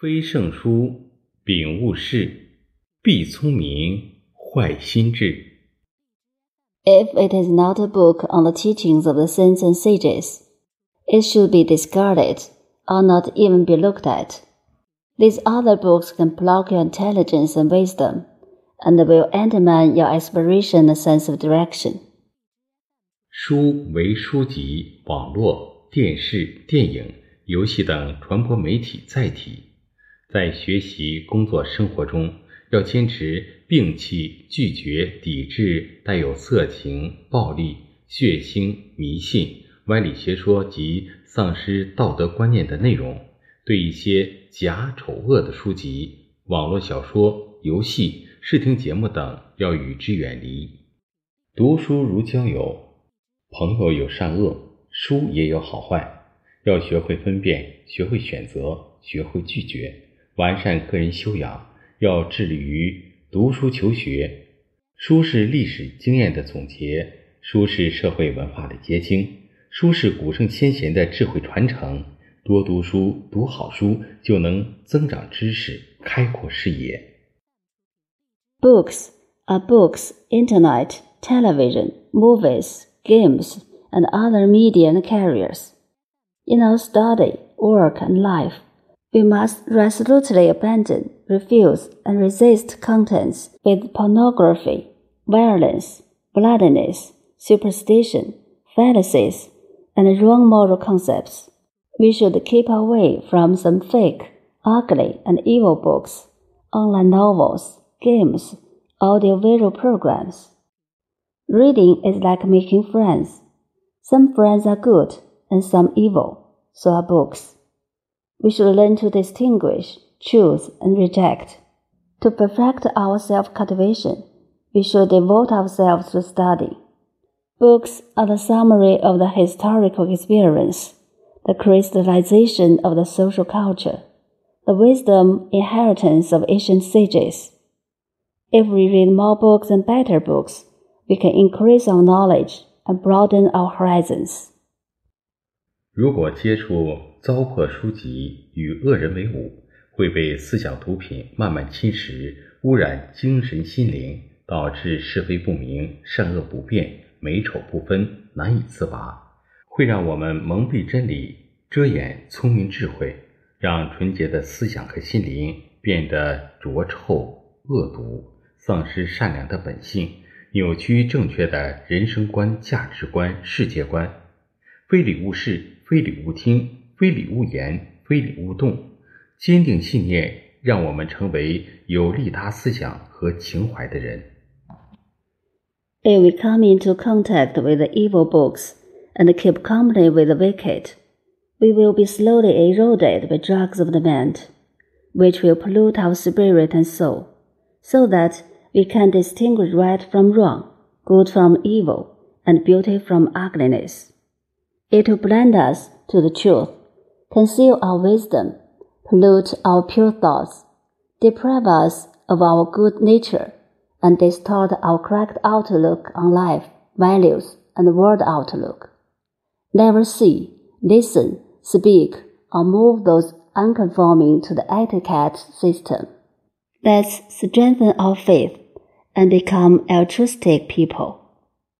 非圣书，秉勿事，必聪明，坏心智。If it is not a book on the teachings of the saints and sages, it should be discarded or not even be looked at. These other books can block your intelligence and wisdom, and will undermine your aspiration and sense of direction. 书为书籍、网络、电视、电影、游戏等传播媒体载体，在学习、工作、生活中，要坚持摒弃、拒绝、抵制带有色情、暴力、血腥、迷信、歪理邪说及丧失道德观念的内容。对一些假丑恶的书籍、网络小说、游戏、视听节目等，要与之远离。读书如交友。朋友有善恶，书也有好坏，要学会分辨，学会选择，学会拒绝，完善个人修养。要致力于读书求学。书是历史经验的总结，书是社会文化的结晶，书是古圣先贤的智慧传承。多读书，读好书，就能增长知识，开阔视野。Books are books, internet, television, movies, games, and other media carriers. In our study, work, and life, we must resolutely abandon, refuse, and resist contents with pornography, violence, bloodiness, superstition, fallacies, and wrong moral concepts. We should keep away from some fake, ugly, and evil books, online novels, games, audiovisual programs. Reading is like making friends. Some friends are good and some evil, so are books. We should learn to distinguish, choose, and reject. To perfect our self cultivation, we should devote ourselves to study. Books are the summary of the historical experience, the crystallization of the social culture, the wisdom inheritance of ancient sages. If we read more books and better books, we can increase our knowledge and broaden our horizons. 如果接触糟粕书籍，与恶人为伍，会被思想毒品慢慢侵蚀，污染精神心灵，导致是非不明、善恶不辨、美丑不分，难以自拔，会让我们蒙蔽真理，遮掩聪明智慧，让纯洁的思想和心灵变得浊臭、恶毒，丧失善良的本性。扭曲正确的人生观、价值观、世界观，非礼勿视，非礼勿听，非礼勿言，非礼勿动。坚定信念，让我们成为有利他思想和情怀的人。 If we come into contact with the evil books and keep company with the wicked, we will be slowly eroded by drugs of the mind, which will pollute our spirit and soul, so that we can distinguish right from wrong, good from evil, and beauty from ugliness. It will blind us to the truth, conceal our wisdom, pollute our pure thoughts, deprive us of our good nature, and distort our correct outlook on life, values, and world outlook. Never see, listen, speak, or move those unconforming to the etiquette system. Let's strengthen our faith and become altruistic people.